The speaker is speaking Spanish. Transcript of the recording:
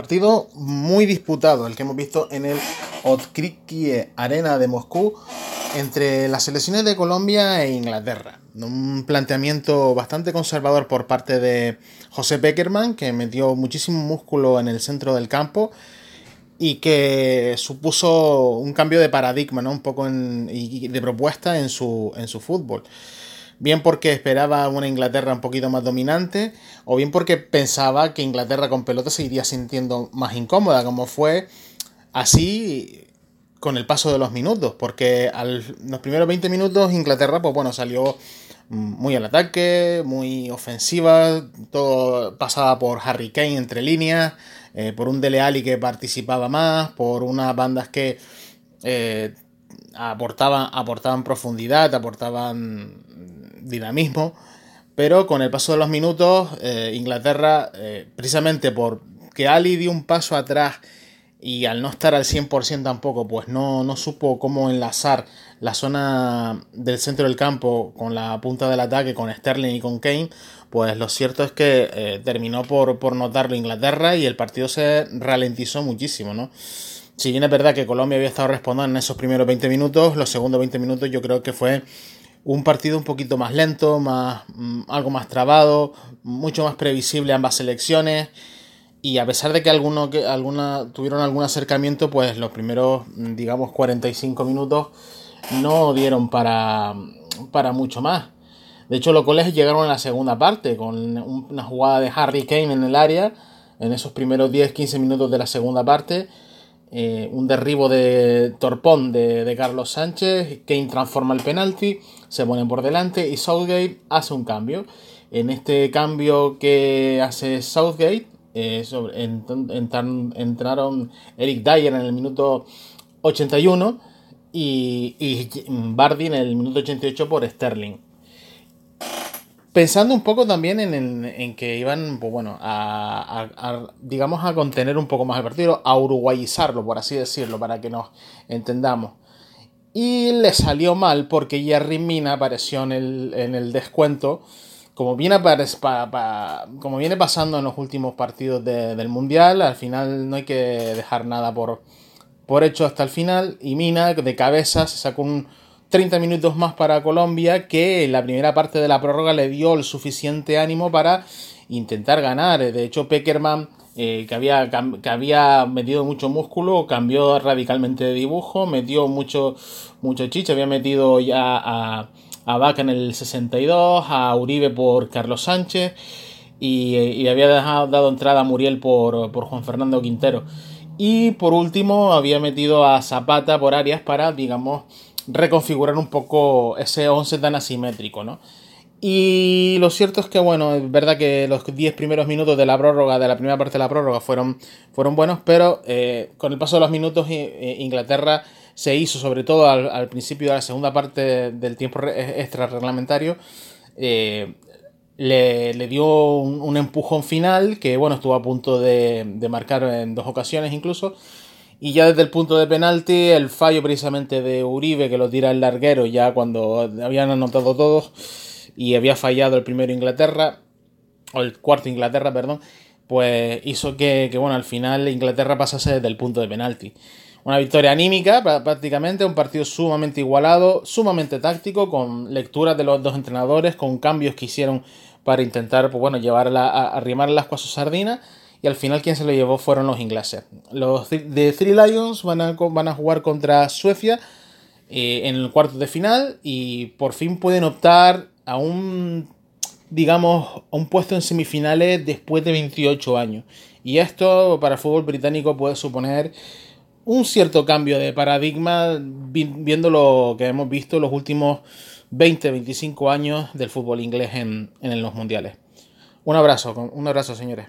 Partido muy disputado, el que hemos visto en el Otkrikie Arena de Moscú entre las selecciones de Colombia e Inglaterra. Un planteamiento bastante conservador por parte de José Beckerman, que metió muchísimo músculo en el centro del campo y que supuso un cambio de paradigma, ¿no? Un poco y de propuesta en su, en su fútbol bien porque esperaba una Inglaterra un poquito más dominante, o bien porque pensaba que Inglaterra con pelota se iría sintiendo más incómoda, como fue así con el paso de los minutos, porque los primeros 20 minutos Inglaterra, pues bueno, salió muy al ataque, muy ofensiva, todo pasaba por Harry Kane entre líneas, eh, por un Dele Alli que participaba más, por unas bandas que eh, aportaban, aportaban profundidad, aportaban dinamismo, pero con el paso de los minutos, eh, Inglaterra, eh, precisamente porque Ali dio un paso atrás y al no estar al 100% tampoco, pues no, no supo cómo enlazar la zona del centro del campo con la punta del ataque, con Sterling y con Kane, pues lo cierto es que eh, terminó por, por notarlo Inglaterra y el partido se ralentizó muchísimo, ¿no? Si bien es verdad que Colombia había estado respondiendo en esos primeros 20 minutos, los segundos 20 minutos yo creo que fue un partido un poquito más lento, más, mm, algo más trabado, mucho más previsible ambas selecciones. Y a pesar de que, alguno, que alguna, tuvieron algún acercamiento, pues los primeros, mm, digamos, 45 minutos no dieron para, para mucho más. De hecho, los goles llegaron en la segunda parte, con una jugada de Harry Kane en el área, en esos primeros 10-15 minutos de la segunda parte eh, un derribo de torpón de, Carlos Sánchez, Kane transforma el penalti, se pone por delante y Southgate hace un cambio. En este cambio que hace Southgate, eh, entraron Eric Dyer en el minuto 81 y, y Bardi en el minuto 88 por Sterling. Pensando un poco también en, que iban, pues bueno, a, digamos, a contener un poco más el partido, a uruguayizarlo, por así decirlo, para que nos entendamos. Y le salió mal porque Jerry Mina apareció en el, descuento, como viene, como viene pasando en los últimos partidos del Mundial, al final no hay que dejar nada por, por hecho hasta el final, y Mina de cabeza se sacó un 30 minutos más para Colombia, que en la primera parte de la prórroga le dio el suficiente ánimo para intentar ganar. De hecho, Peckerman, eh, que, había, que había metido mucho músculo, cambió radicalmente de dibujo, metió mucho, mucho chicha, había metido ya a, a Vaca en el 62, a Uribe por Carlos Sánchez y, había dejado, dado entrada a Muriel por, por Juan Fernando Quintero. Y por último había metido a Zapata por Arias para, digamos, reconfigurar un poco ese 11 tan asimétrico, ¿no? Y lo cierto es que, bueno, es verdad que los 10 primeros minutos de la prórroga, de la primera parte de la prórroga, fueron, fueron buenos, pero eh, con el paso de los minutos eh, Inglaterra se hizo, sobre todo al, principio de la segunda parte del tiempo extra reglamentario, eh, le, dio un, empujón final que, bueno, estuvo a punto de marcar en dos ocasiones incluso, y ya desde el punto de penalti, el fallo precisamente de Uribe, que lo tira el larguero ya cuando habían anotado todos y había fallado el primero Inglaterra, o el cuarto Inglaterra, perdón, pues hizo que, bueno, al final Inglaterra pasase desde el punto de penalti. Una victoria anímica, prácticamente, un partido sumamente igualado, sumamente táctico, con lecturas de los dos entrenadores, con cambios que hicieron para intentar, pues bueno, llevar a, arrimar las cuas sardinas y al final quien se lo llevó fueron los ingleses. Los de Three Lions van a, jugar contra Suecia eh, en el cuarto de final y por fin pueden optar a un, digamos, a un puesto en semifinales después de 28 años. Y esto para el fútbol británico puede suponer un cierto cambio de paradigma viendo lo que hemos visto los últimos 20-25 años del fútbol inglés en, en los mundiales. Un abrazo, un abrazo señores.